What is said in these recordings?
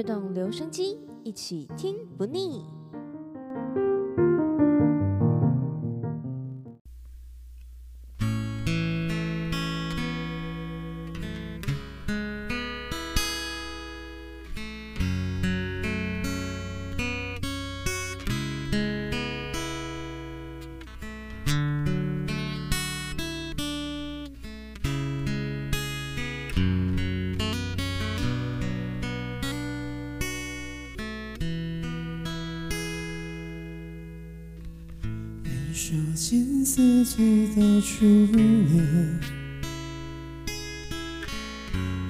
自动留声机，一起听不腻。手牵色醉的初恋，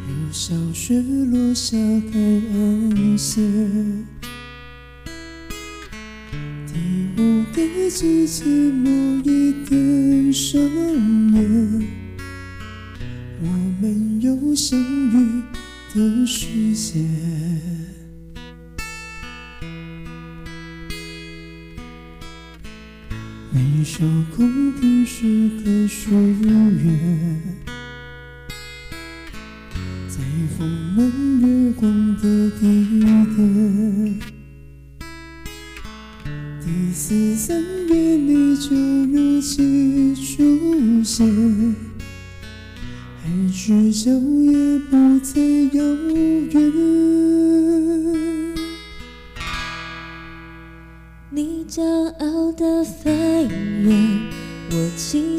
有小雪落下该安歇，第五个季节某一点上演，我们有相遇的时间。每首空瓶是个许愿，在风满月光的地点，第四三月你就如期出现，爱之角也不再遥远。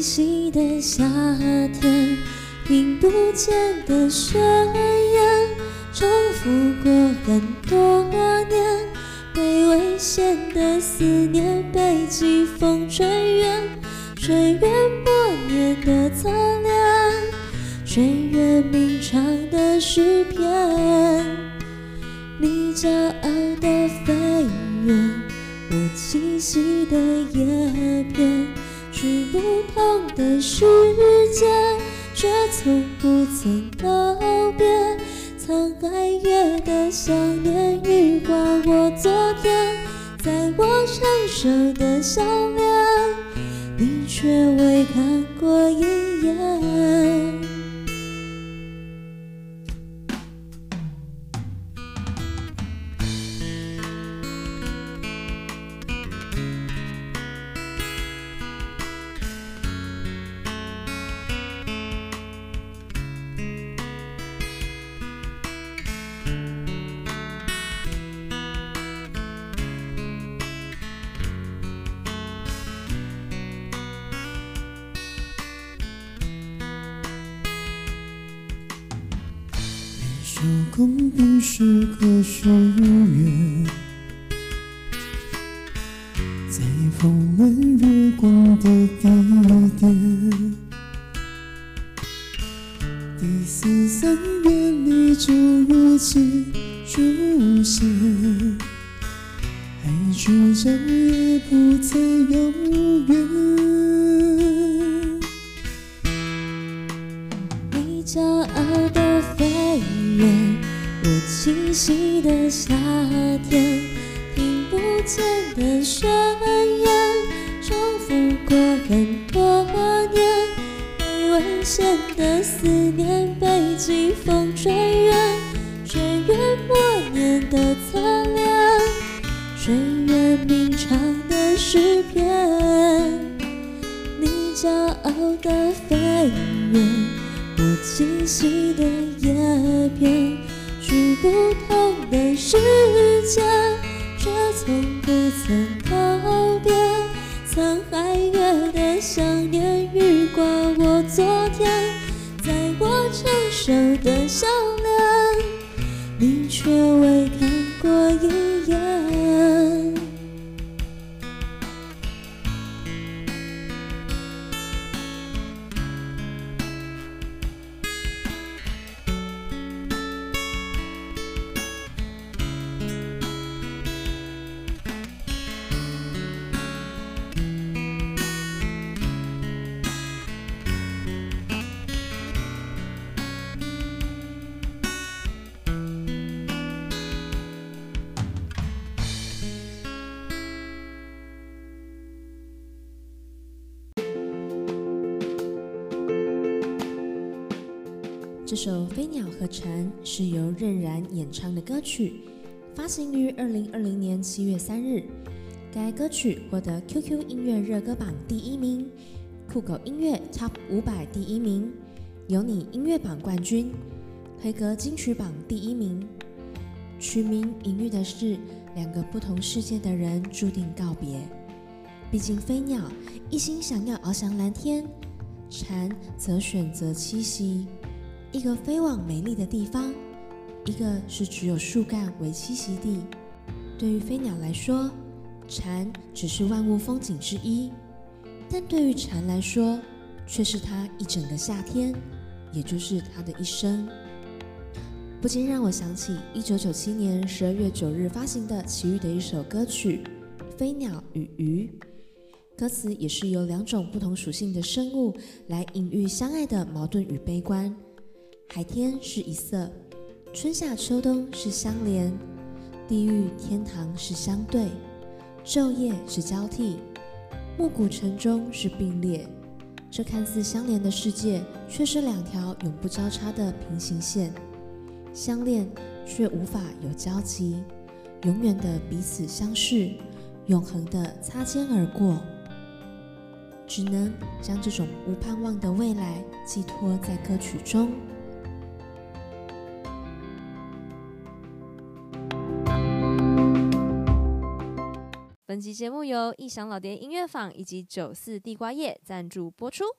息的夏天，听不见的宣言，重复过很多年，被危险的思念被季风吹远，吹远默念的侧脸，吹远鸣唱的诗篇。你骄傲的飞远。我栖息的叶片，去不同的世界，却从不曾告别。沧海月的想念，愈过我昨天，在我成熟的笑脸，你却未看手空瓶是个许愿，在风满月光的地点，第四三月你就如期出现，爱之角也不再遥远。远，我栖息的夏天，听不见的宣言，重复过很多年，被危险的思念被季风吹远，吹远默念的侧脸，吹远鸣唱的诗篇。你骄傲的飞远。我栖息的叶片，去不同的世界，却从不曾告别。沧海月的想念，这首《飞鸟和蝉》是由任然演唱的歌曲，发行于二零二零年七月三日。该歌曲获得 QQ 音乐热歌榜第一名、酷狗音乐 Top 五百第一名、有你音乐榜冠军、黑格金曲榜第一名。曲名隐喻的是两个不同世界的人注定告别。毕竟飞鸟一心想要翱翔蓝天，蝉则选择栖息一个飞往美丽的地方，一个是只有树干为栖息地。对于飞鸟来说，蝉只是万物风景之一，但对于蝉来说，却是它一整个夏天，也就是它的一生。不禁让我想起一九九七年十二月九日发行的齐豫的一首歌曲《飞鸟与鱼》，歌词也是由两种不同属性的生物来隐喻相爱的矛盾与悲观。海天是一色，春夏秋冬是相连，地狱天堂是相对。昼夜是交替，暮鼓晨钟是并列，这看似相连的世界，却是两条永不交叉的平行线，相恋却无法有交集，永远的彼此相视，永恒的擦肩而过，只能将这种无盼望的未来寄托在歌曲中。本期节目由异想老爹音乐坊以及九四地瓜叶赞助播出。